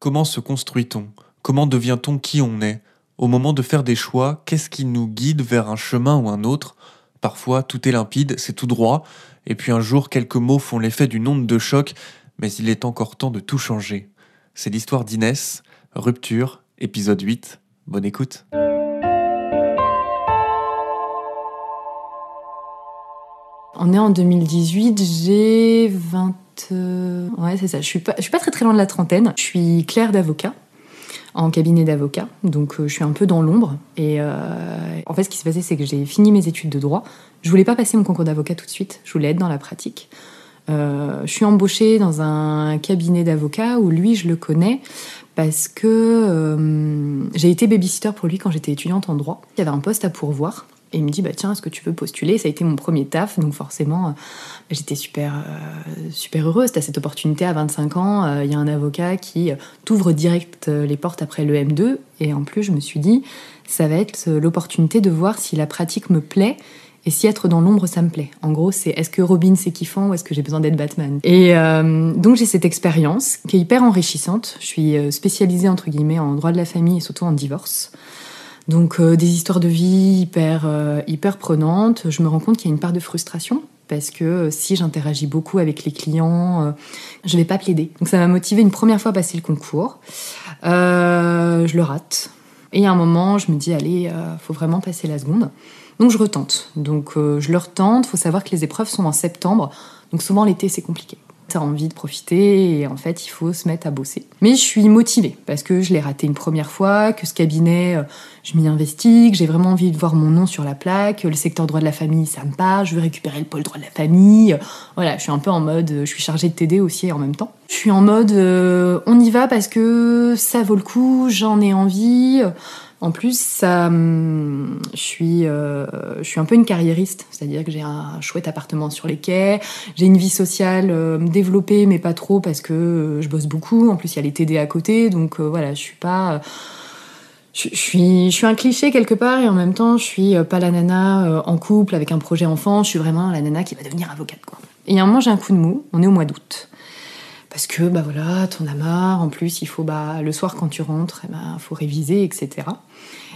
Comment se construit-on? Comment devient-on qui on est? Au moment de faire des choix, qu'est-ce qui nous guide vers un chemin ou un autre? Parfois, tout est limpide, c'est tout droit, et puis un jour, quelques mots font l'effet d'une onde de choc, mais il est encore temps de tout changer. C'est l'histoire d'Inès, Rupture, épisode 8. Bonne écoute. On est en 2018, j'ai 20... euh, Ouais, c'est ça. Je suis pas, je suis pas très très loin de la trentaine. Je suis clerc d'avocat en cabinet d'avocat, donc euh, je suis un peu dans l'ombre. Et euh, en fait, ce qui s'est passé, c'est que j'ai fini mes études de droit. Je voulais pas passer mon concours d'avocat tout de suite. Je voulais être dans la pratique. Je suis embauchée dans un cabinet d'avocat où lui, je le connais parce que j'ai été babysitter pour lui quand j'étais étudiante en droit. Il y avait un poste à pourvoir. Et il me dit, bah tiens, est-ce que tu veux postuler? Ça a été mon premier taf, donc forcément, euh, j'étais super, euh, super heureuse. T'as cette opportunité à 25 ans, euh, il y a un avocat qui euh, t'ouvre direct les portes après le M2. Et en plus, je me suis dit, ça va être l'opportunité de voir si la pratique me plaît et si être dans l'ombre, ça me plaît. En gros, c'est est-ce que Robin c'est kiffant ou est-ce que j'ai besoin d'être Batman? Et donc j'ai cette expérience qui est hyper enrichissante. Je suis spécialisée entre guillemets en droit de la famille et surtout en divorce. Donc euh, des histoires de vie hyper euh, hyper prenantes. Je me rends compte qu'il y a une part de frustration parce que euh, si j'interagis beaucoup avec les clients, je vais pas plaider. Donc ça m'a motivé une première fois à passer le concours. Je le rate. Et à un moment, je me dis allez, faut vraiment passer la seconde. Donc je retente. Donc je le retente. Faut savoir que les épreuves sont en septembre. Donc souvent l'été c'est compliqué. T'as envie de profiter et en fait il faut se mettre à bosser. Mais je suis motivée parce que je l'ai raté une première fois, que ce cabinet, euh, je m'y investis, que j'ai vraiment envie de voir mon nom sur la plaque, le secteur droit de la famille ça me parle, je veux récupérer le pôle droit de la famille. Voilà, je suis un peu en mode, je suis chargée de t'aider aussi en même temps. Je suis en mode, euh, on y va parce que ça vaut le coup, j'en ai envie. En plus, ça, hum, je suis, euh, je suis un peu une carriériste, c'est-à-dire que j'ai un chouette appartement sur les quais, j'ai une vie sociale euh, développée, mais pas trop parce que euh, je bosse beaucoup. En plus, il y a les TD à côté, donc voilà, je suis pas. je, suis, je suis un cliché quelque part et en même temps, je suis pas la nana en couple avec un projet enfant. Je suis vraiment la nana qui va devenir avocate, quoi. Et à un moment, j'ai un coup de mou. On est au mois d'août parce que bah voilà, t'en as marre. En plus, il faut bah le soir quand tu rentres, eh ben, faut réviser, etc.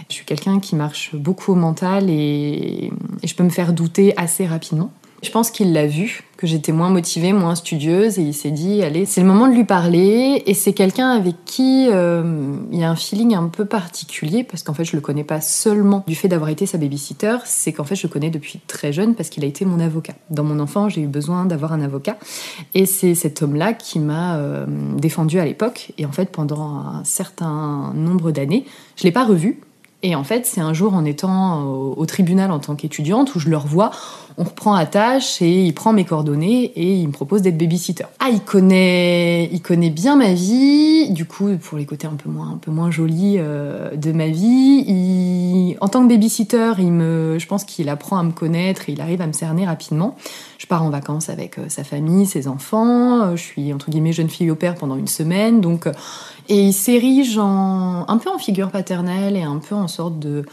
Je suis quelqu'un qui marche beaucoup au mental et je peux me faire douter assez rapidement. Je pense qu'il l'a vu, que j'étais moins motivée, moins studieuse, et il s'est dit, allez, c'est le moment de lui parler. Et c'est quelqu'un avec qui euh, il y a un feeling un peu particulier, parce qu'en fait, je le connais pas seulement du fait d'avoir été sa babysitter, c'est qu'en fait, je le connais depuis très jeune parce qu'il a été mon avocat. Dans mon enfant, j'ai eu besoin d'avoir un avocat, et c'est cet homme-là qui m'a euh, défendu à l'époque. Et en fait, pendant un certain nombre d'années, je l'ai pas revu. Et en fait, c'est un jour en étant au, au tribunal en tant qu'étudiante où je le revois, on reprend à tâche et il prend mes coordonnées et il me propose d'être babysitter. Ah, il connaît, il connaît bien ma vie. Du coup, pour les côtés un peu moins, un peu moins jolis euh, de ma vie, il, en tant que babysitter, il me, je pense qu'il apprend à me connaître et il arrive à me cerner rapidement. Je pars en vacances avec euh, sa famille, ses enfants. Euh, je suis entre guillemets jeune fille au père pendant une semaine, donc et il s'érige en un peu en figure paternelle et un peu en sorte de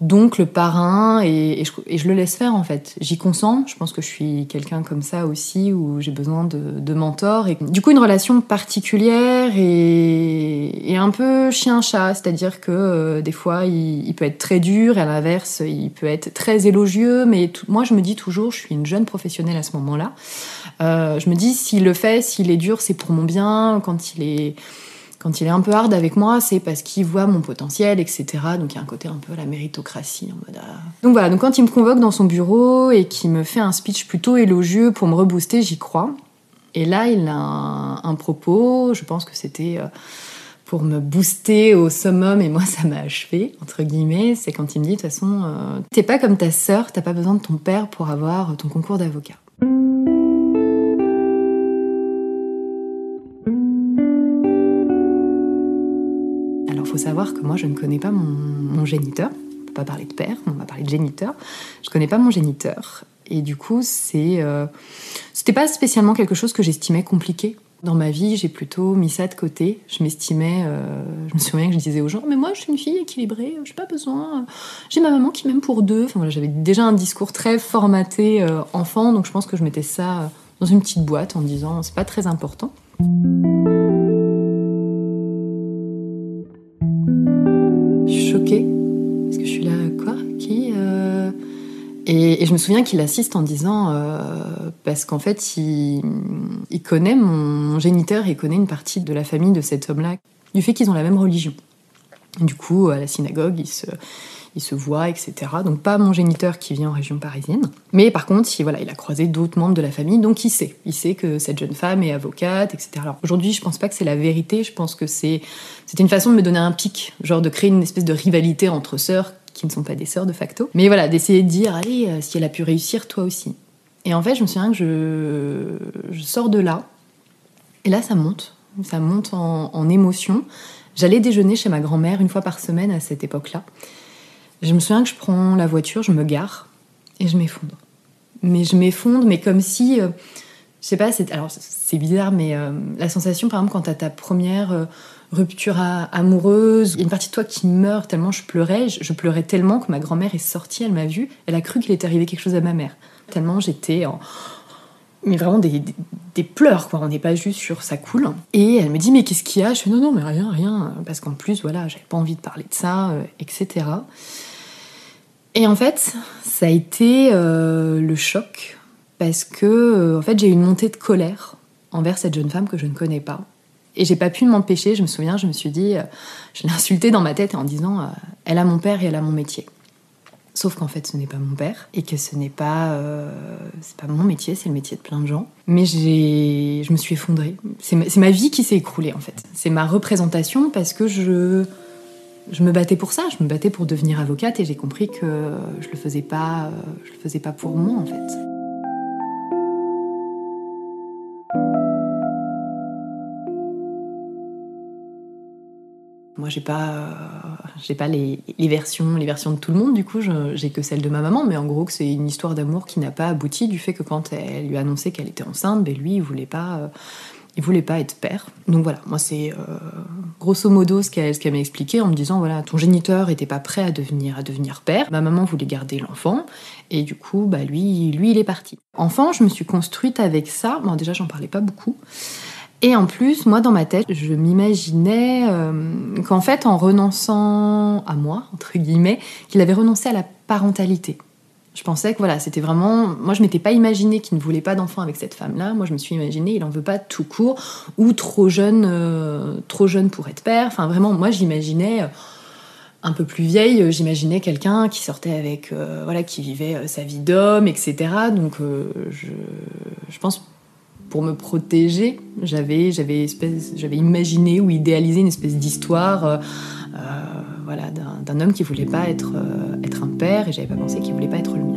d'oncle parrain et, je, le laisse faire en fait. J'y consens. Je pense que je suis quelqu'un comme ça aussi où j'ai besoin de, de mentors et du coup une relation particulière et, un peu chien-chat, c'est-à-dire que euh, des fois il, peut être très dur et à l'inverse il peut être très élogieux. Mais moi je me dis toujours, je suis une jeune professionnelle à ce moment-là. Euh, je me dis s'il le fait, s'il est dur, c'est pour mon bien. Quand il est quand il est un peu hard avec moi, c'est parce qu'il voit mon potentiel, etc. Donc il y a un côté un peu la méritocratie en mode. ah. Donc voilà, donc quand il me convoque dans son bureau et qu'il me fait un speech plutôt élogieux pour me rebooster, j'y crois. Et là, il a un, un propos, je pense que c'était euh, pour me booster au summum, et moi ça m'a achevé, entre guillemets, c'est quand il me dit de toute façon, euh, t'es pas comme ta sœur, t'as pas besoin de ton père pour avoir ton concours d'avocat. Savoir que moi, je ne connais pas mon, géniteur. On peut pas parler de père, on va parler de géniteur. Je connais pas mon géniteur. Et du coup, c'est, euh, c'était pas spécialement quelque chose que j'estimais compliqué. Dans ma vie, j'ai plutôt mis ça de côté. Je m'estimais, euh, je me souviens que je disais aux gens, mais moi, je suis une fille équilibrée, j'ai pas besoin. J'ai ma maman qui m'aime pour deux. Enfin voilà, j'avais déjà un discours très formaté euh, enfant, donc je pense que je mettais ça euh, dans une petite boîte en me disant, c'est pas très important. Et, et je me souviens qu'il assiste en disant, euh, parce qu'en fait, il, il connaît mon, géniteur, il connaît une partie de la famille de cet homme-là, du fait qu'ils ont la même religion. Du coup, à la synagogue, ils se, ils voient, etc. Donc pas mon géniteur qui vit en région parisienne. Mais par contre, il, voilà, il a croisé d'autres membres de la famille, donc il sait. Il sait que cette jeune femme est avocate, etc. Alors aujourd'hui, je pense pas que c'est la vérité, je pense que c'est une façon de me donner un pic, genre de créer une espèce de rivalité entre sœurs qui ne sont pas des sœurs de facto. Mais voilà, d'essayer de dire, allez, euh, si elle a pu réussir, toi aussi. Et en fait, je me souviens que je, je sors de là, et là, ça monte. Ça monte en, émotion. J'allais déjeuner chez ma grand-mère une fois par semaine à cette époque-là. Je me souviens que je prends la voiture, je me gare, et je m'effondre. Mais je m'effondre, mais comme si... euh, je sais pas, c'est, alors c'est bizarre, mais euh, la sensation, par exemple, quand t'as ta première euh, rupture amoureuse, il y a une partie de toi qui meurt tellement je pleurais. Je, pleurais tellement que ma grand-mère est sortie, elle m'a vue, elle a cru qu'il était arrivé quelque chose à ma mère. Tellement j'étais en. Mais vraiment des pleurs, quoi. On n'est pas juste sur ça coule. Et elle me dit, mais qu'est-ce qu'il y a? Je fais, non, non, mais rien, rien. Parce qu'en plus, voilà, j'avais pas envie de parler de ça, euh, etc. Et en fait, ça a été euh, le choc parce que euh, en fait j'ai eu une montée de colère envers cette jeune femme que je ne connais pas et j'ai pas pu m'empêcher je me souviens je me suis dit euh, je l'ai insultée dans ma tête en disant euh, elle a mon père et elle a mon métier. Sauf qu'en fait ce n'est pas mon père et que ce n'est pas euh, c'est pas mon métier c'est le métier de plein de gens. Mais j'ai je me suis effondrée. C'est ma, ma vie qui s'est écroulée en fait. C'est ma représentation parce que je je me battais pour ça, je me battais pour devenir avocate et j'ai compris que je le faisais pas, je le faisais pas pour moi en fait. Moi, j'ai pas, euh, pas les, versions, les versions de tout le monde. Du coup, j'ai que celle de ma maman. Mais en gros, que c'est une histoire d'amour qui n'a pas abouti du fait que quand elle lui a annoncé qu'elle était enceinte, ben lui, il voulait pas, euh, voulait pas être père. Donc voilà, moi c'est euh, grosso modo ce qu'elle m'a expliqué en me disant voilà, ton géniteur était pas prêt à devenir à devenir père. Ma maman voulait garder l'enfant et du coup, bah lui, lui il est parti. Enfant, je me suis construite avec ça. Bon, déjà, j'en parlais pas beaucoup. Et en plus, moi, dans ma tête, je m'imaginais euh, qu'en fait, en renonçant à moi, entre guillemets, qu'il avait renoncé à la parentalité. Je pensais que voilà, c'était vraiment. Moi, je m'étais pas imaginé qu'il ne voulait pas d'enfant avec cette femme-là. Moi, je me suis imaginé, il en veut pas tout court ou trop jeune, euh, trop jeune pour être père. Enfin, vraiment, moi, j'imaginais. euh, un peu plus vieille, j'imaginais quelqu'un qui sortait avec, voilà, qui vivait sa vie d'homme, etc. Donc, je, je pense pour me protéger, j'avais, j'avais, j'avais imaginé ou idéalisé une espèce d'histoire, euh, euh, voilà, d'un, homme qui voulait pas être, euh, être un père, et j'avais pas pensé qu'il voulait pas être le mien.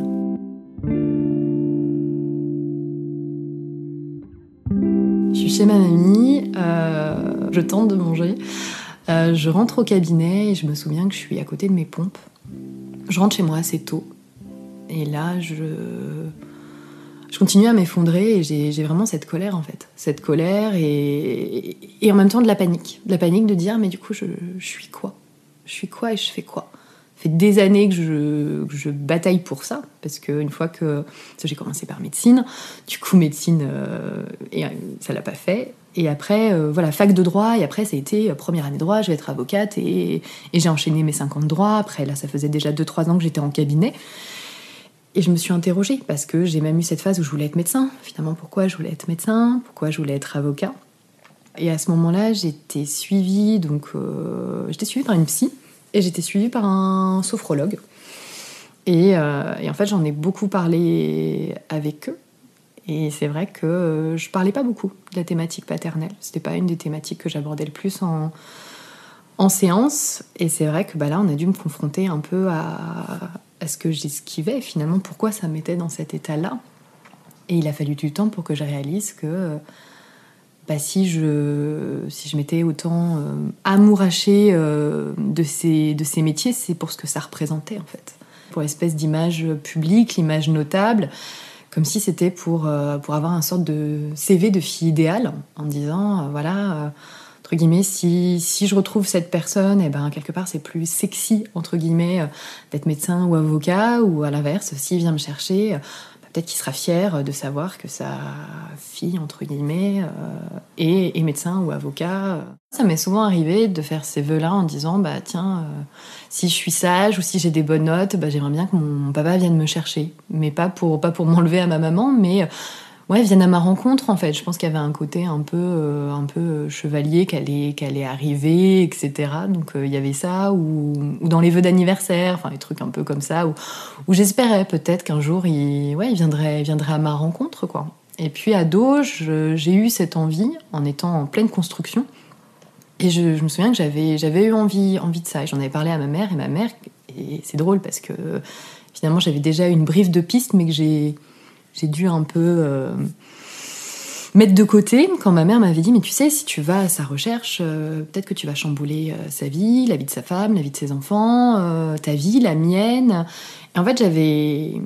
Je suis chez ma mamie, je tente de manger. Je rentre au cabinet et je me souviens que je suis à côté de mes pompes. Je rentre chez moi assez tôt. Et là, je, je continue à m'effondrer et j'ai vraiment cette colère en fait. Cette colère et, en même temps de la panique. De la panique de dire mais du coup je, suis quoi? Je suis quoi et je fais quoi? Ça fait des années que je, je bataille pour ça parce fois que parce que j'ai commencé par médecine, du coup médecine euh, et euh, ça l'a pas fait. Et après, euh, voilà, fac de droit, et après, ça a été euh, première année de droit, je vais être avocate, et, et j'ai enchaîné mes 50 droits. Après, là, ça faisait déjà 2-3 ans que j'étais en cabinet. Et je me suis interrogée, parce que j'ai même eu cette phase où je voulais être médecin. Finalement, pourquoi je voulais être médecin? Pourquoi je voulais être avocat? Et à ce moment-là, j'étais suivie, donc, euh, j'étais suivie par une psy, et j'étais suivie par un sophrologue. Et, euh, et en fait, j'en ai beaucoup parlé avec eux. Et c'est vrai que euh, je parlais pas beaucoup de la thématique paternelle. C'était pas une des thématiques que j'abordais le plus en, en séance. Et c'est vrai que bah, là, on a dû me confronter un peu à, à ce que j'esquivais. Finalement, pourquoi ça me mettait dans cet état-là Et il a fallu du temps pour que je réalise que euh, bah, si je, si je m'étais autant euh, amourachée euh, de, ces, de ces métiers, c'est pour ce que ça représentait en fait. Pour l'espèce d'image publique, l'image notable comme si c'était pour, euh, pour avoir un sorte de CV de fille idéale, en disant, voilà, entre guillemets, si, si je retrouve cette personne, et ben quelque part c'est plus sexy, entre guillemets, euh, d'être médecin ou avocat, ou à l'inverse, s'il vient me chercher, euh, bah, peut-être qu'il sera fier de savoir que sa fille, entre guillemets, est, médecin ou avocat. Ça m'est souvent arrivé de faire ces vœux-là en disant, bah tiens, si je suis sage ou si j'ai des bonnes notes, bah, j'aimerais bien que mon papa vienne me chercher. Mais pas pour, pas pour m'enlever à ma maman, mais ouais, viennent à ma rencontre en fait. Je pense qu'il y avait un côté un peu, euh, un peu chevalier qu'elle est, qu'elle est arrivée, etc. Donc euh, il y avait ça, ou, dans les vœux d'anniversaire, enfin des trucs un peu comme ça, où, j'espérais peut-être qu'un jour il, ouais, il viendrait, viendrait à ma rencontre quoi. Et puis à Doge, j'ai eu cette envie en étant en pleine construction. Et je, me souviens que j'avais, j'avais eu envie, envie de ça. Et j'en avais parlé à ma mère, et ma mère, et c'est drôle parce que finalement j'avais déjà une brief de piste, mais que j'ai j'ai dû un peu euh, mettre de côté. Quand ma mère m'avait dit mais tu sais si tu vas à sa recherche euh, peut-être que tu vas chambouler euh, sa vie la vie de sa femme la vie de ses enfants ta vie la mienne. En fait j'avais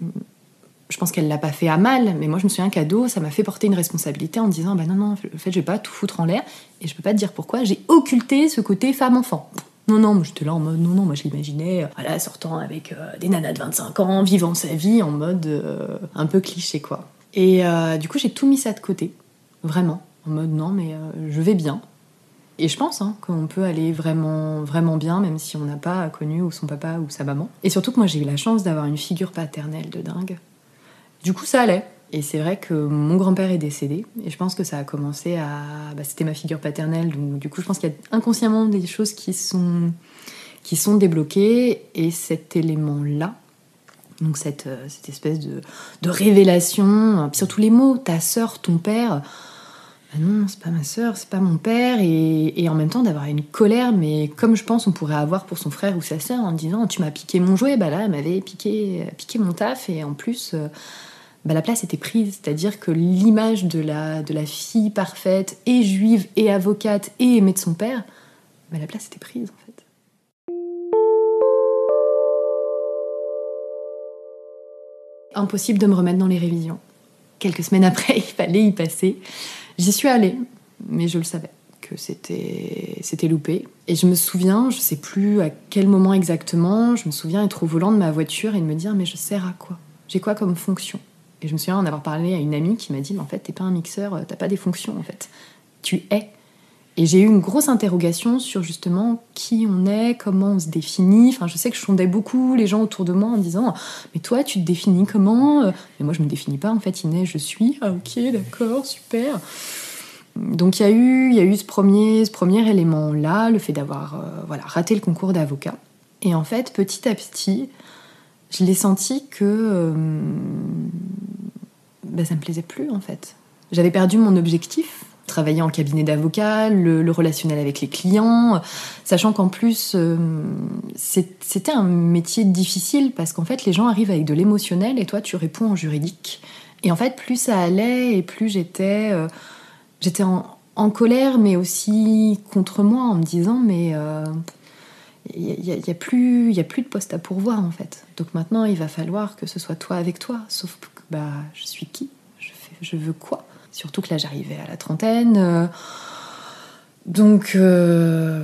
je pense qu'elle l'a pas fait à mal mais moi je me souviens qu'ado ça m'a fait porter une responsabilité en disant bah non non en fait je vais pas tout foutre en l'air et je peux pas te dire pourquoi. J'ai occulté ce côté femme enfant non, non, j'étais là en mode, non, non, moi je l'imaginais, euh, sortant avec euh, des nanas de 25 ans, vivant sa vie en mode euh, un peu cliché, quoi. Et du coup, j'ai tout mis ça de côté, vraiment, en mode, non, mais je vais bien. Et je pense hein, qu'on peut aller vraiment, vraiment bien, même si on n'a pas connu ou son papa ou sa maman. Et surtout que moi, j'ai eu la chance d'avoir une figure paternelle de dingue. Du coup, ça allait. Et c'est vrai que mon grand-père est décédé, et je pense que ça a commencé à. Bah, c'était ma figure paternelle, donc du coup, je pense qu'il y a inconsciemment des choses qui sont, qui sont débloquées, et cet élément-là, donc cette, euh, cette espèce de, de révélation, puis surtout les mots, ta sœur, ton père, bah non, c'est pas ma sœur, c'est pas mon père, et, et en même temps d'avoir une colère, mais comme je pense on pourrait avoir pour son frère ou sa sœur, en disant tu m'as piqué mon jouet, bah là, elle m'avait piqué, piqué mon taf, et en plus. Bah, la place était prise. C'est-à-dire que l'image de la, fille parfaite, et juive, et avocate, et aimée de son père, bah, la place était prise en fait. Impossible de me remettre dans les révisions. Quelques semaines après, il fallait y passer. J'y suis allée, mais je le savais que c'était c'était loupé. Et je me souviens, je sais plus à quel moment exactement, je me souviens être au volant de ma voiture et de me dire mais je sers à quoi? J'ai quoi comme fonction? Et je me souviens en avoir parlé à une amie qui m'a dit, mais en fait, t'es pas un mixeur, t'as pas des fonctions, en fait. Tu es. Et j'ai eu une grosse interrogation sur justement qui on est, comment on se définit. Enfin, je sais que je sondais beaucoup les gens autour de moi en disant Mais toi, tu te définis comment Mais moi, je me définis pas. En fait, Inès, je suis. Ah, ok, d'accord, super. Donc, il y, a eu, y a eu ce premier, ce premier élément-là, le fait d'avoir euh, voilà, raté le concours d'avocat. Et en fait, petit à petit, je l'ai senti que euh, ben, ça me plaisait plus en fait. J'avais perdu mon objectif, travailler en cabinet d'avocat, le, relationnel avec les clients, sachant qu'en plus euh, c'était un métier difficile parce qu'en fait les gens arrivent avec de l'émotionnel et toi tu réponds en juridique. Et en fait plus ça allait et plus j'étais euh, j'étais en, colère mais aussi contre moi en me disant mais il n'y a, a, plus, a plus de poste à pourvoir en fait. Donc maintenant, il va falloir que ce soit toi avec toi. Sauf que bah, je suis qui? Je, je veux quoi? Surtout que là, j'arrivais à la trentaine. Euh, donc, euh,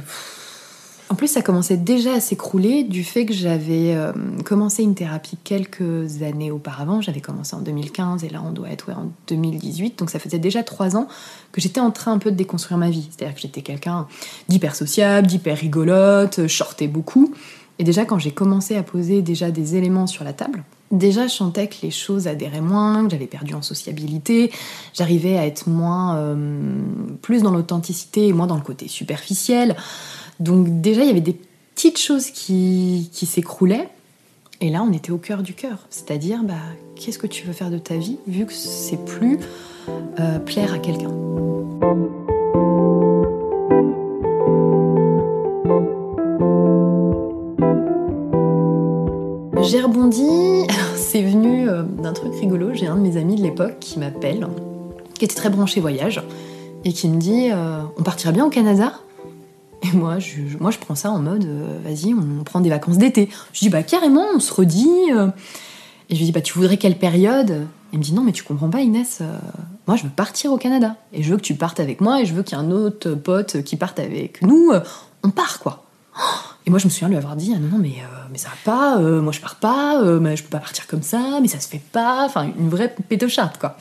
en plus, ça commençait déjà à s'écrouler du fait que j'avais euh, commencé une thérapie quelques années auparavant. J'avais commencé en 2015 et là, on doit être en 2018. Donc, ça faisait déjà trois ans que j'étais en train un peu de déconstruire ma vie. C'est-à-dire que j'étais quelqu'un d'hyper sociable, d'hyper rigolote, je beaucoup. Et déjà, quand j'ai commencé à poser déjà des éléments sur la table, déjà je sentais que les choses adhéraient moins, que j'avais perdu en sociabilité, j'arrivais à être moins, euh, plus dans l'authenticité et moins dans le côté superficiel. Donc déjà, il y avait des petites choses qui, s'écroulaient. Et là, on était au cœur du cœur. C'est-à-dire, bah, qu'est-ce que tu veux faire de ta vie, vu que c'est plus euh, plaire à quelqu'un? J'ai rebondi, c'est venu euh, d'un truc rigolo. J'ai un de mes amis de l'époque qui m'appelle, qui était très branché voyage, et qui me dit euh, On partira bien au Canada? Et moi je, moi, je prends ça en mode, euh, vas-y, on prend des vacances d'été. Je dis, bah carrément, on se redit. Euh. Et je lui dis, bah tu voudrais quelle période? Il me dit, non, mais tu comprends pas, Inès. Euh, moi, je veux partir au Canada. Et je veux que tu partes avec moi, et je veux qu'il y ait un autre pote qui parte avec nous. On part, quoi. Et moi, je me souviens lui avoir dit ah non, non, mais, mais ça va pas, moi je pars pas, mais je peux pas partir comme ça, mais ça se fait pas. Enfin, une vraie pétocharde, quoi.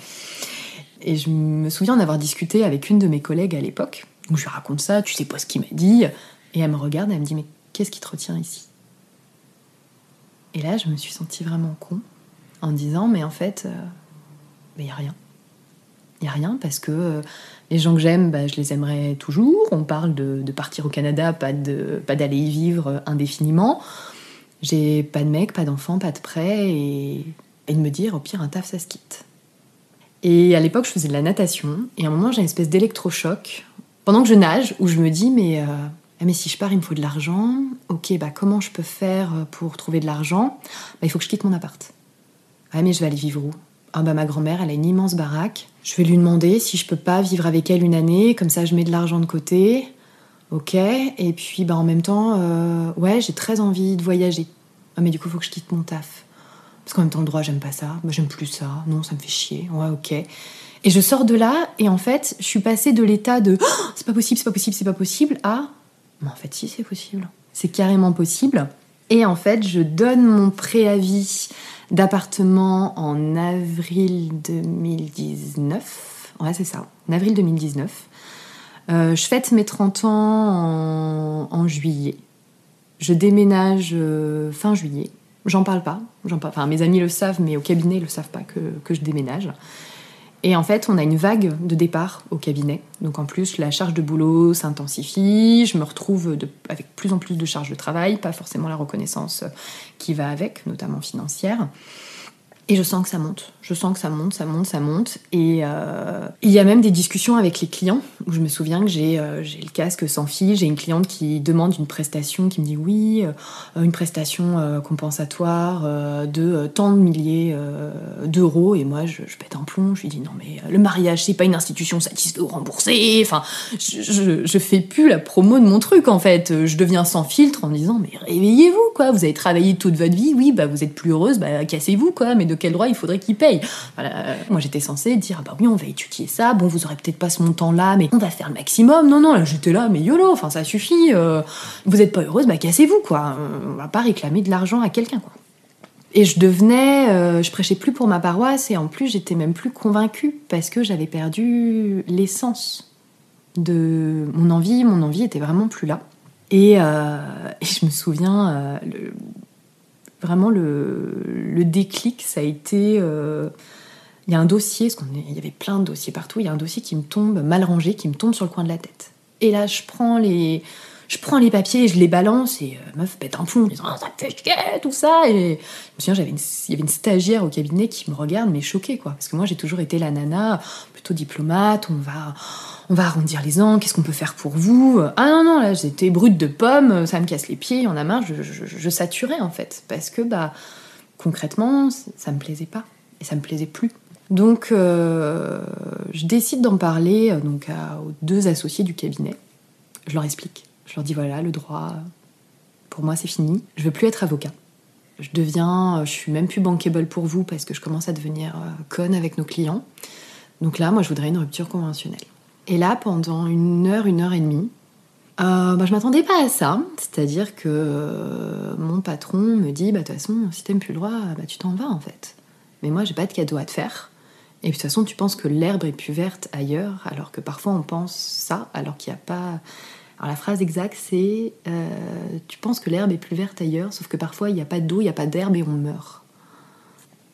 Et je me souviens en avoir discuté avec une de mes collègues à l'époque, où je lui raconte ça, tu sais pas ce qu'il m'a dit. Et elle me regarde, elle me dit mais qu'est-ce qui te retient ici? Et là, je me suis sentie vraiment con en disant mais en fait, il n'y a rien. Il n'y a rien parce que les gens que j'aime, bah, je les aimerais toujours. On parle de, partir au Canada, pas de pas d'aller y vivre indéfiniment. J'ai pas de mec, pas d'enfant, pas de prêt et, et, de me dire au pire un taf ça se quitte. Et à l'époque je faisais de la natation et à un moment j'ai une espèce d'électrochoc pendant que je nage où je me dis mais euh, ah, mais si je pars il me faut de l'argent. Ok bah comment je peux faire pour trouver de l'argent? Bah, il faut que je quitte mon appart. Ah mais je vais aller vivre où? Ah bah ma grand-mère, elle a une immense baraque. Je vais lui demander si je peux pas vivre avec elle une année, comme ça je mets de l'argent de côté. Ok. Et puis bah en même temps, euh, ouais, j'ai très envie de voyager. Ah mais du coup, faut que je quitte mon taf. Parce qu'en même temps, le droit, j'aime pas ça. Moi, j'aime plus ça. Non, ça me fait chier. Ouais, ok. Et je sors de là, et en fait, je suis passée de l'état de oh, c'est pas possible, c'est pas possible, c'est pas possible à mais en fait, si, c'est possible. C'est carrément possible. Et en fait, je donne mon préavis d'appartement en avril 2019. Ouais, c'est ça, en avril 2019. Euh, je fête mes 30 ans en, juillet. Je déménage euh, fin juillet. J'en parle pas. Enfin, mes amis le savent, mais au cabinet, ils le savent pas que je déménage. Et en fait, on a une vague de départ au cabinet. Donc en plus, la charge de boulot s'intensifie. Je me retrouve avec plus en plus de charges de travail, pas forcément la reconnaissance qui va avec, notamment financière. Et je sens que ça monte. Je sens que ça monte, ça monte, ça monte. Et euh, il y a même des discussions avec les clients où je me souviens que j'ai euh, le casque sans fil. J'ai une cliente qui demande une prestation, qui me dit oui, euh, une prestation compensatoire de tant de milliers d'euros. Et moi, je, pète un plomb. Je lui dis non, mais le mariage, c'est pas une institution satisfaite ou remboursée. Enfin, je, fais plus la promo de mon truc en fait. Je deviens sans filtre en me disant mais réveillez-vous quoi. Vous avez travaillé toute votre vie. Oui, bah vous êtes plus heureuse. Bah cassez-vous quoi. Mais quel droit il faudrait qu'il paye voilà. Moi, j'étais censée dire, ah bah oui, on va étudier ça. Bon, vous aurez peut-être pas ce montant-là, mais on va faire le maximum. Non, non, j'étais là, mais yolo, enfin, ça suffit. Euh, vous êtes pas heureuse, bah cassez-vous, quoi. On va pas réclamer de l'argent à quelqu'un, quoi. Et je devenais, euh, je prêchais plus pour ma paroisse, et en plus, j'étais même plus convaincue parce que j'avais perdu l'essence de mon envie. Mon envie était vraiment plus là. Et, euh, je me souviens, vraiment le, déclic, ça a été. Euh, il y a un dossier, parce qu'il y avait plein de dossiers partout, il y a un dossier qui me tombe mal rangé, qui me tombe sur le coin de la tête. Et là, je prends les, je prends les papiers je les balance et euh, meuf pète un plomb en disant ah, ça fait chier tout ça. Et je me souviens j'avais il y avait une stagiaire au cabinet qui me regarde mais choquée quoi. Parce que moi j'ai toujours été la nana plutôt diplomate. On va on va arrondir les angles. Qu'est-ce qu'on peut faire pour vous? Ah non non là j'étais brute de pomme. Ça me casse les pieds en a marre. Je, je, saturais en fait. Parce que bah concrètement ça me plaisait pas. Et ça me plaisait plus. Donc euh, je décide d'en parler euh, donc aux deux associés du cabinet. Je leur explique je leur dis voilà, le droit, pour moi c'est fini. Je veux plus être avocat. Je deviens, je suis même plus bankable pour vous parce que je commence à devenir euh, conne avec nos clients. Donc là, moi, je voudrais une rupture conventionnelle. Et là, pendant une heure, une heure et demie, euh, bah, je m'attendais pas à ça. C'est-à-dire que euh, mon patron me dit, bah de toute façon, si t'aimes plus le droit, bah tu t'en vas en fait. Mais moi, j'ai pas de cadeau à te faire. Et de toute façon, tu penses que l'herbe est plus verte ailleurs, alors que parfois on pense ça, alors qu'il n'y a pas alors la phrase exacte, c'est euh, Tu penses que l'herbe est plus verte ailleurs, sauf que parfois il n'y a pas d'eau, il n'y a pas d'herbe et on meurt.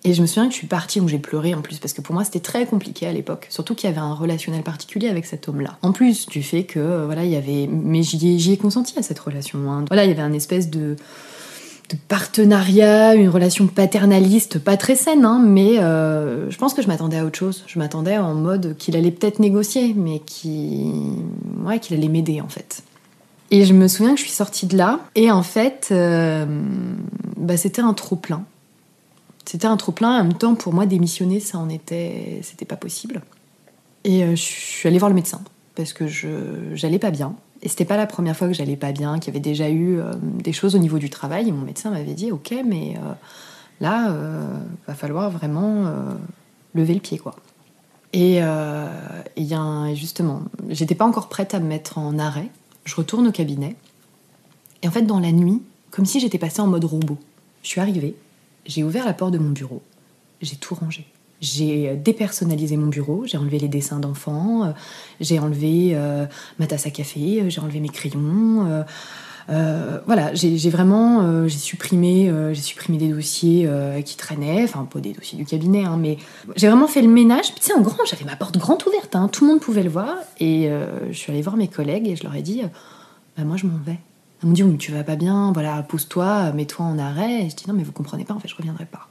Et je me souviens que je suis partie, où j'ai pleuré en plus, parce que pour moi c'était très compliqué à l'époque, surtout qu'il y avait un relationnel particulier avec cet homme-là. En plus du fait que, euh, voilà, il y avait. Mais j'y ai, consenti à cette relation. Hein. Voilà, il y avait un espèce de de partenariat, une relation paternaliste, pas très saine, hein, mais euh, je pense que je m'attendais à autre chose. Je m'attendais en mode qu'il allait peut-être négocier, mais qui, ouais, qu'il allait m'aider en fait. Et je me souviens que je suis sortie de là, et en fait, euh, bah, c'était un trop plein. C'était un trop plein. En même temps, pour moi, démissionner, ça en était, c'était pas possible. Et euh, je suis allée voir le médecin parce que j'allais pas bien. Et c'était pas la première fois que j'allais pas bien, qu'il y avait déjà eu euh, des choses au niveau du travail. Et mon médecin m'avait dit Ok, mais euh, là, euh, va falloir vraiment lever le pied, quoi. Et, justement, j'étais pas encore prête à me mettre en arrêt. Je retourne au cabinet. Et en fait, dans la nuit, comme si j'étais passée en mode robot. Je suis arrivée, j'ai ouvert la porte de mon bureau, j'ai tout rangé. J'ai dépersonnalisé mon bureau, j'ai enlevé les dessins d'enfants, euh, j'ai enlevé euh, ma tasse à café, euh, j'ai enlevé mes crayons. voilà, j'ai vraiment j'ai supprimé, j'ai supprimé des dossiers qui traînaient, enfin pas des dossiers du cabinet, hein, mais j'ai vraiment fait le ménage. Tu sais, en grand, j'avais ma porte grande ouverte, hein, tout le monde pouvait le voir. Et je suis allée voir mes collègues et je leur ai dit, bah, moi je m'en vais. Ils m'ont dit, tu vas pas bien, voilà, pose-toi, mets-toi en arrêt. Et je dis, non, mais vous comprenez pas, en fait, je reviendrai pas.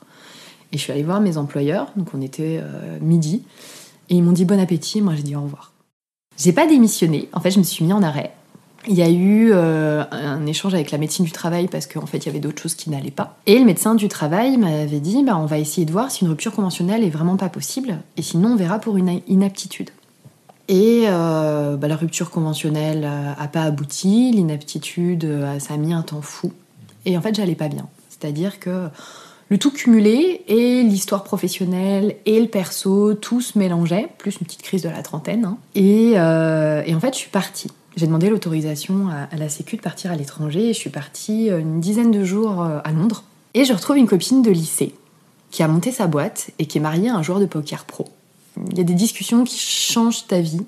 Et je suis allée voir mes employeurs, donc on était euh, midi, et ils m'ont dit bon appétit, moi j'ai dit au revoir. J'ai pas démissionné, en fait je me suis mis en arrêt. Il y a eu euh, un échange avec la médecine du travail parce qu'en fait il y avait d'autres choses qui n'allaient pas. Et le médecin du travail m'avait dit bah, on va essayer de voir si une rupture conventionnelle est vraiment pas possible, et sinon on verra pour une inaptitude. Et euh, bah, la rupture conventionnelle a pas abouti, l'inaptitude, ça a mis un temps fou. Et en fait, j'allais pas bien. C'est-à-dire que le tout cumulé et l'histoire professionnelle et le perso, tout se mélangeait, plus une petite crise de la trentaine. Hein. Euh, et, en fait, je suis partie. J'ai demandé l'autorisation à, la Sécu de partir à l'étranger et je suis partie euh, une dizaine de jours euh, à Londres. Et je retrouve une copine de lycée qui a monté sa boîte et qui est mariée à un joueur de poker pro. Il y a des discussions qui changent ta vie.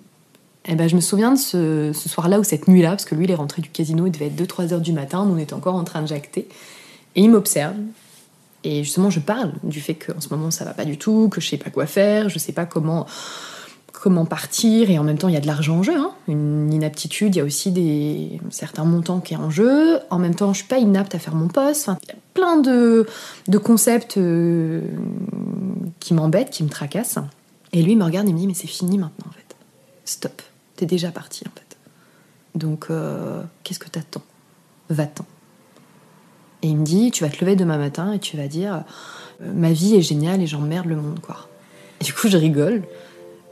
Et eh ben, je me souviens de ce, ce soir-là ou cette nuit-là, parce que lui, il est rentré du casino, il devait être 2-3 heures du matin, nous on était encore en train de jacter. Et il m'observe, et justement, je parle du fait qu'en ce moment, ça va pas du tout, que je sais pas quoi faire, je sais pas comment comment partir. Et en même temps il y a de l'argent en jeu hein. une inaptitude il y a aussi des certains montants qui est en jeu. En même temps je suis pas inapte à faire mon poste. Il y a plein de, concepts euh, qui m'embêtent qui me tracassent. Et lui il me regarde et me dit mais c'est fini maintenant en fait. Stop. T'es déjà parti en fait. Donc euh, qu'est-ce que t'attends? Va-t'en et il me dit, tu vas te lever demain matin et tu vas dire, euh, ma vie est géniale et j'emmerde le monde, quoi. Et du coup, je rigole.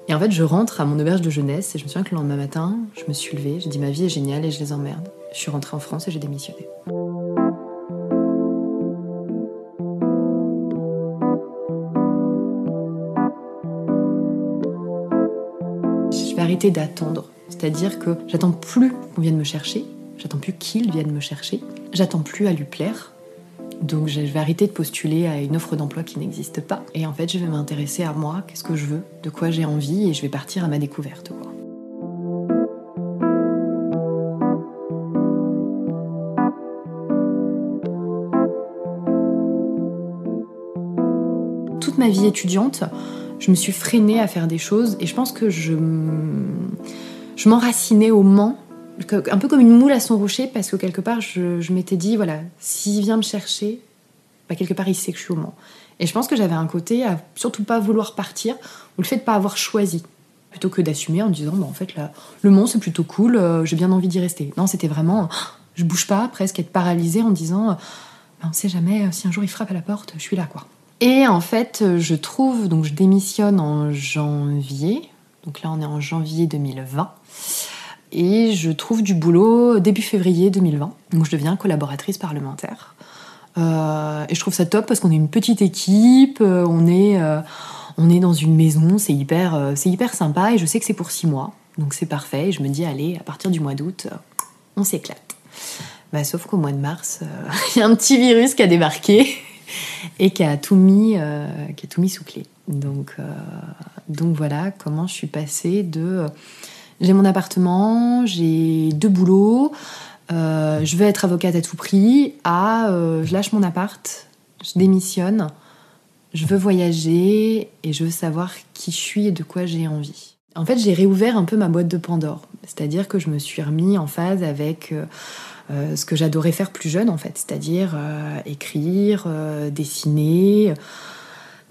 Et en fait, je rentre à mon auberge de jeunesse et je me souviens que le lendemain matin, je me suis levée, j'ai dit, ma vie est géniale et je les emmerde. Je suis rentrée en France et j'ai démissionné. Je vais arrêter d'attendre. C'est-à-dire que j'attends plus qu'on vienne me chercher, J'attends plus qu'il vienne me chercher. J'attends plus à lui plaire. Donc je vais arrêter de postuler à une offre d'emploi qui n'existe pas. Et en fait, je vais m'intéresser à moi, qu'est-ce que je veux, de quoi j'ai envie, et je vais partir à ma découverte. Toute ma vie étudiante, je me suis freinée à faire des choses et je pense que je, m'enracinais au Mans un peu comme une moule à son rocher, parce que quelque part, je, m'étais dit, voilà, s'il vient me chercher, bah, quelque part, il sait que je suis au Mans. Et je pense que j'avais un côté à surtout pas vouloir partir, ou le fait de pas avoir choisi, plutôt que d'assumer en disant, bah, en fait, là, le Mans, c'est plutôt cool, euh, j'ai bien envie d'y rester. Non, c'était vraiment, je bouge pas, presque être paralysée en disant, bah, on sait jamais, euh, si un jour il frappe à la porte, je suis là, quoi. Et en fait, je trouve, donc je démissionne en janvier, donc là on est en janvier 2020 et je trouve du boulot début février 2020. Donc je deviens collaboratrice parlementaire. Euh, et je trouve ça top parce qu'on est une petite équipe, euh, on est, euh, on est dans une maison, c'est hyper, hyper sympa et je sais que c'est pour six mois. Donc c'est parfait et je me dis, allez, à partir du mois d'août, on s'éclate. Bah, sauf qu'au mois de mars, il y a un petit virus qui a débarqué et qui a tout mis, qui a tout mis sous clé. Donc, donc voilà comment je suis passée de j'ai mon appartement, j'ai deux boulots, euh, je veux être avocate à tout prix, à euh, je lâche mon appart, je démissionne, je veux voyager et je veux savoir qui je suis et de quoi j'ai envie. En fait, j'ai réouvert un peu ma boîte de Pandore, c'est-à-dire que je me suis remis en phase avec euh, ce que j'adorais faire plus jeune, en fait, c'est-à-dire écrire, dessiner,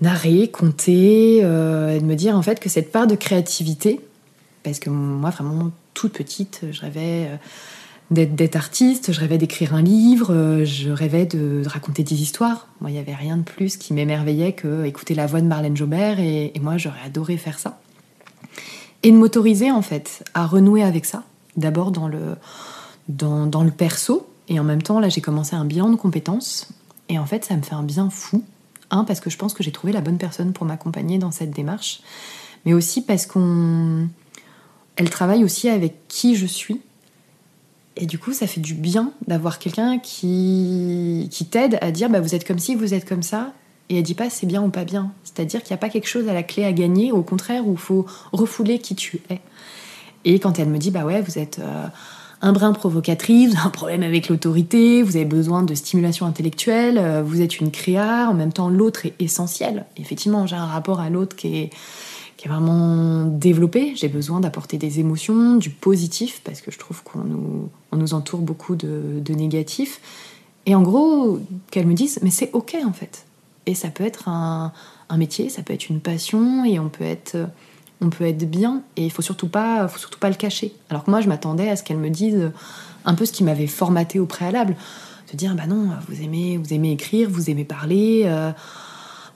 narrer, compter, et de me dire en fait que cette part de créativité, parce que moi, vraiment, toute petite, je rêvais euh, d'être artiste, je rêvais d'écrire un livre, euh, je rêvais de, raconter des histoires. Moi, il n'y avait rien de plus qui m'émerveillait que écouter la voix de Marlène Jobert, et, moi, j'aurais adoré faire ça. Et de m'autoriser, en fait, à renouer avec ça. D'abord dans le, dans, dans, le perso, et en même temps, là, j'ai commencé un bilan de compétences, et en fait, ça me fait un bien fou. Un, parce que je pense que j'ai trouvé la bonne personne pour m'accompagner dans cette démarche, mais aussi parce qu'on elle travaille aussi avec qui je suis. Et du coup, ça fait du bien d'avoir quelqu'un qui, qui t'aide à dire bah, vous êtes comme ci, vous êtes comme ça. Et elle dit pas c'est bien ou pas bien. C'est-à-dire qu'il n'y a pas quelque chose à la clé à gagner, au contraire, où il faut refouler qui tu es. Et quand elle me dit bah ouais, vous êtes euh, un brin provocatrice, un problème avec l'autorité, vous avez besoin de stimulation intellectuelle, euh, vous êtes une créa, en même temps l'autre est essentiel. Effectivement, j'ai un rapport à l'autre qui est qui est vraiment développé. J'ai besoin d'apporter des émotions, du positif, parce que je trouve qu'on nous, on nous entoure beaucoup de, de négatifs. Et en gros, qu'elle me dise, mais c'est ok en fait. Et ça peut être un, un, métier, ça peut être une passion, et on peut être, on peut être bien, et il faut surtout pas, faut surtout pas le cacher. Alors que moi, je m'attendais à ce qu'elle me dise un peu ce qui m'avait formaté au préalable, de dire, bah non, vous aimez, vous aimez écrire, vous aimez parler. Euh,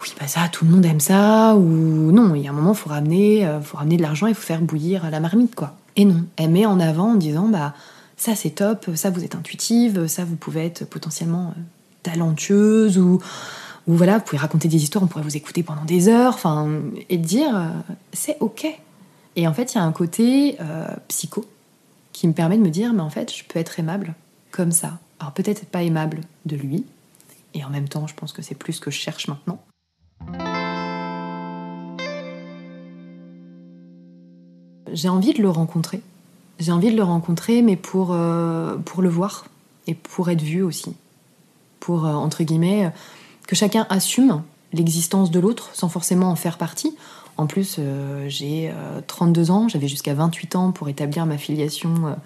oui, bah ça, tout le monde aime ça, ou non, il y a un moment, il faut ramener, euh, faut ramener de l'argent, il faut faire bouillir la marmite, quoi. Et non, elle met en avant en disant, bah, ça c'est top, ça vous êtes intuitive, ça vous pouvez être potentiellement euh, talentueuse, ou, ou voilà, vous pouvez raconter des histoires, on pourrait vous écouter pendant des heures, enfin, et dire, euh, c'est ok. Et en fait, il y a un côté psycho qui me permet de me dire, mais en fait, je peux être aimable comme ça. Alors peut-être pas aimable de lui, et en même temps, je pense que c'est plus ce que je cherche maintenant. J'ai envie de le rencontrer. J'ai envie de le rencontrer, mais pour, euh, le voir et pour être vu aussi. Pour, euh, guillemets, que chacun assume l'existence de l'autre sans forcément en faire partie. En plus, euh, j'ai 32 ans, j'avais jusqu'à 28 ans pour établir ma filiation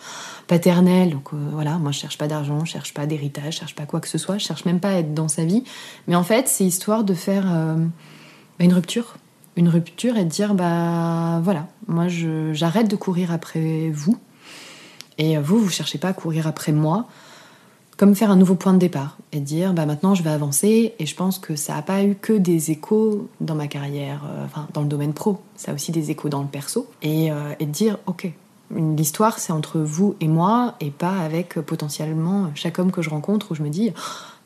paternelle. Donc voilà, moi je cherche pas d'argent, je cherche pas d'héritage, je cherche pas quoi que ce soit, je cherche même pas à être dans sa vie. Mais en fait, c'est histoire de faire bah, une rupture une rupture et de dire bah voilà, moi j'arrête de courir après vous et vous vous cherchez pas à courir après moi. Comme faire un nouveau point de départ et dire bah maintenant je vais avancer et je pense que ça n'a pas eu que des échos dans ma carrière, euh, enfin dans le domaine pro, ça a aussi des échos dans le perso et, euh, et de dire ok l'histoire c'est entre vous et moi et pas avec euh, potentiellement chaque homme que je rencontre où je me dis bah,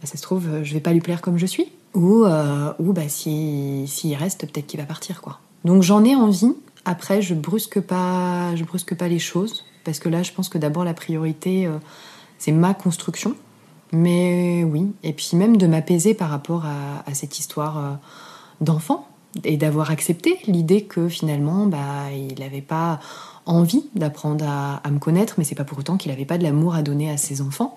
ça se trouve je vais pas lui plaire comme je suis ou, ou bah, s'il reste, peut-être qu'il va partir. quoi. Donc j'en ai envie. Après, je brusque pas, je brusque pas les choses parce que là, je pense que d'abord la priorité, c'est ma construction. Mais oui, et puis même de m'apaiser par rapport à, cette histoire euh, d'enfant et d'avoir accepté l'idée que finalement, bah, il n'avait pas envie d'apprendre à, me connaître, mais c'est pas pour autant qu'il n'avait pas de l'amour à donner à ses enfants.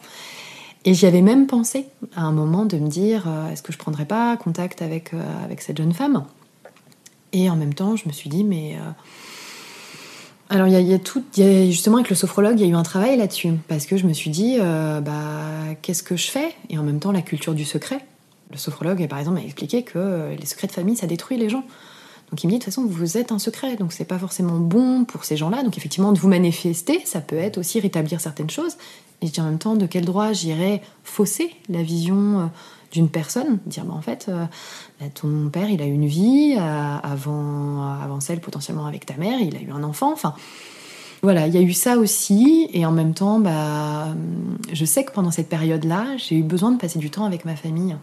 Et j'y avais même pensé à un moment de me dire euh, est-ce que je prendrais pas contact avec, euh, avec cette jeune femme? Et en même temps, je me suis dit mais. Alors, il y, a, tout. Justement, avec le sophrologue, il y a eu un travail là-dessus. Parce que je me suis dit bah, qu'est-ce que je fais? Et en même temps, la culture du secret. Le sophrologue, par exemple, m'a expliqué que les secrets de famille, ça détruit les gens. Donc il me dit de toute façon vous êtes un secret, donc c'est pas forcément bon pour ces gens-là. Donc effectivement de vous manifester, ça peut être aussi rétablir certaines choses. Et je dis en même temps, de quel droit j'irais fausser la vision euh, d'une personne Dire, bah, en fait, euh, bah, ton père, il a eu une vie euh, avant, avant celle potentiellement avec ta mère, il a eu un enfant, enfin... Voilà, il y a eu ça aussi, et en même temps, bah, je sais que pendant cette période-là, j'ai eu besoin de passer du temps avec ma famille.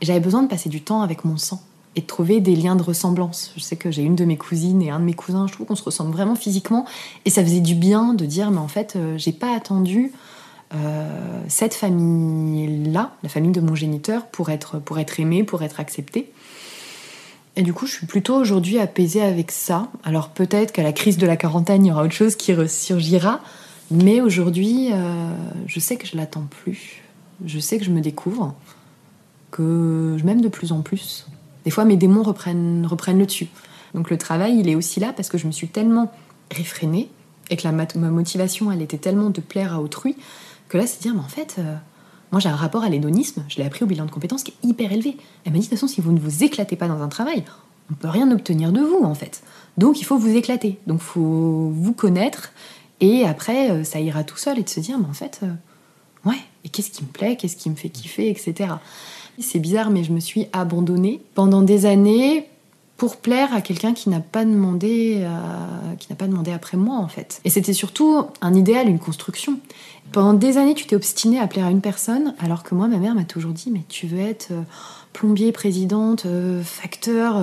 J'avais besoin de passer du temps avec mon sang et de trouver des liens de ressemblance. Je sais que j'ai une de mes cousines et un de mes cousins, je trouve qu'on se ressemble vraiment physiquement, et ça faisait du bien de dire, mais en fait, j'ai pas attendu euh, cette famille-là, la famille de mon géniteur, pour être, pour être aimée, pour être acceptée. Et du coup, je suis plutôt aujourd'hui apaisée avec ça. Alors peut-être qu'à la crise de la quarantaine, il y aura autre chose qui ressurgira. Mais aujourd'hui, euh, je sais que je l'attends plus. Je sais que je me découvre, que je m'aime de plus en plus. Des fois, mes démons reprennent, reprennent le dessus. Donc le travail, il est aussi là parce que je me suis tellement réfrénée et que ma motivation, elle était tellement de plaire à autrui que là, c'est dire, mais en fait, euh, moi j'ai un rapport à l'hédonisme, je l'ai appris au bilan de compétences qui est hyper élevé. Elle m'a dit, de toute façon, si vous ne vous éclatez pas dans un travail, on peut rien obtenir de vous, en fait. Donc il faut vous éclater. Donc faut vous connaître, et après, euh, ça ira tout seul, et de se dire, mais en fait, euh, ouais, et qu'est-ce qui me plaît, qu'est-ce qui me fait kiffer, etc. C'est bizarre, mais je me suis abandonnée pendant des années pour plaire à quelqu'un qui n'a pas demandé euh, qui n'a pas demandé après moi en fait. Et c'était surtout un idéal, une construction. Pendant des années, tu t'es obstiné à plaire à une personne, alors que moi, ma mère m'a toujours dit mais tu veux être euh, plombier, présidente, euh, facteur,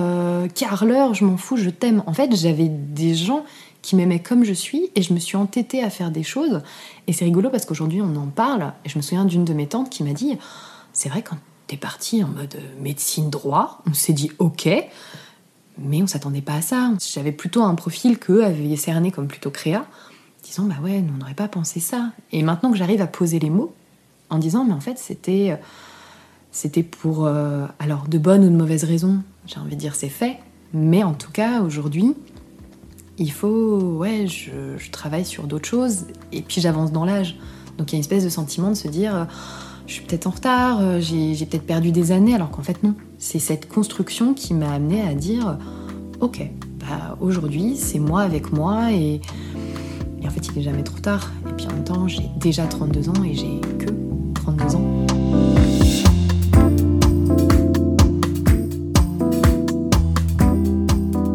carreleur, je m'en fous, je t'aime. En fait, j'avais des gens qui m'aimait comme je suis et je me suis entêtée à faire des choses. Et c'est rigolo parce qu'aujourd'hui on en parle et je me souviens d'une de mes tantes qui m'a dit c'est vrai quand t'es partie en mode médecine droit, on s'est dit ok, mais on s'attendait pas à ça. J'avais plutôt un profil qu'eux avaient cerné comme plutôt créa, disant bah ouais, on n'aurait pas pensé ça. Et maintenant que j'arrive à poser les mots en disant mais en fait c'était c'était pour euh, alors de bonnes ou de mauvaises raisons, j'ai envie de dire c'est fait, mais en tout cas aujourd'hui il faut, ouais, je, travaille sur d'autres choses et puis j'avance dans l'âge. Donc il y a une espèce de sentiment de se dire, euh, je suis peut-être en retard, euh, j'ai, peut-être perdu des années, alors qu'en fait non. C'est cette construction qui m'a amené à dire, ok, bah, aujourd'hui c'est moi avec moi et, et en fait il n'est jamais trop tard. Et puis en même temps j'ai déjà 32 ans et j'ai que 32 ans.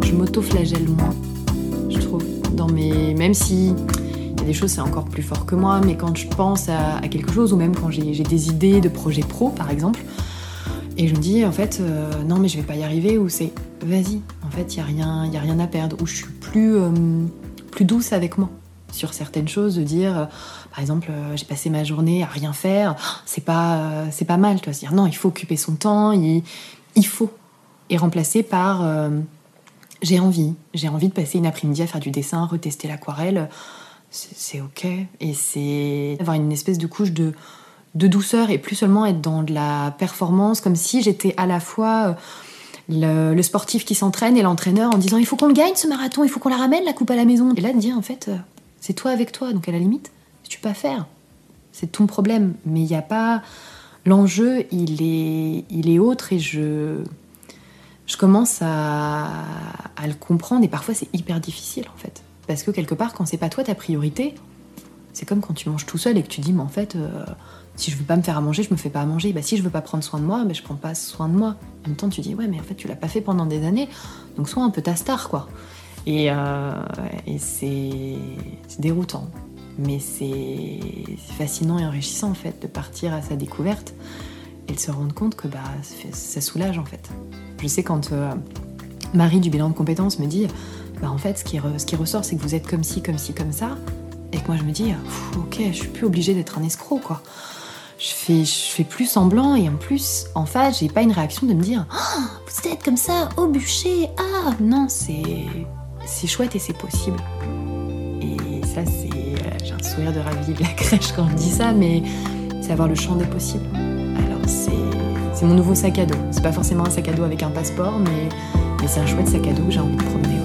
Je m'auto-flagelle moins dans mes... Même si il y a des choses, c'est encore plus fort que moi, mais quand je pense à, quelque chose, ou même quand j'ai des idées de projets pro, par exemple, et je me dis, en fait, euh, non, mais je vais pas y arriver, ou c'est, vas-y, en fait, il n'y a, rien, y a rien à perdre, ou je suis plus, euh, plus douce avec moi sur certaines choses, de dire, euh, par exemple, j'ai passé ma journée à rien faire, c'est pas, c'est pas mal, tu vois, se dire, non, il faut occuper son temps, il, il faut, et remplacer par j'ai envie. J'ai envie de passer une après-midi à faire du dessin, retester l'aquarelle. C'est ok. Et c'est avoir une espèce de couche de, de douceur et plus seulement être dans de la performance, comme si j'étais à la fois euh, le, sportif qui s'entraîne et l'entraîneur en disant il faut qu'on gagne ce marathon, il faut qu'on la ramène la coupe à la maison. Et là de dire en fait euh, c'est toi avec toi, donc à la limite, tu peux pas faire, c'est ton problème. Mais il n'y a pas l'enjeu, il est, il est autre et je je commence à, le comprendre et parfois c'est hyper difficile en fait. Parce que quelque part, quand c'est pas toi ta priorité, c'est comme quand tu manges tout seul et que tu dis, mais en fait, euh, si je veux pas me faire à manger, je me fais pas à manger. Bah, si je veux pas prendre soin de moi, mais je prends pas soin de moi. En même temps, tu dis, ouais, mais en fait, tu l'as pas fait pendant des années, donc sois un peu ta star, quoi. Et, euh, c'est déroutant. Mais c'est fascinant et enrichissant, en fait, de partir à sa découverte et de se rendre compte que bah, ça soulage, en fait. Je sais quand euh, Marie du bilan de compétences me dit bah en fait ce qui, ce qui ressort c'est que vous êtes comme ci, comme ci, comme ça et que moi je me dis ok je suis plus obligée d'être un escroc quoi. Je fais, plus semblant et en plus en face j'ai pas une réaction de me dire oh, vous êtes comme ça au bûcher ah non c'est c'est chouette et c'est possible et ça c'est euh, j'ai un sourire de ravi de la crèche quand je dis ça mais c'est avoir le champ des possibles alors c'est c'est mon nouveau sac à dos. C'est pas forcément un sac à dos avec un passeport, mais, mais c'est un chouette sac à dos que j'ai envie de promener.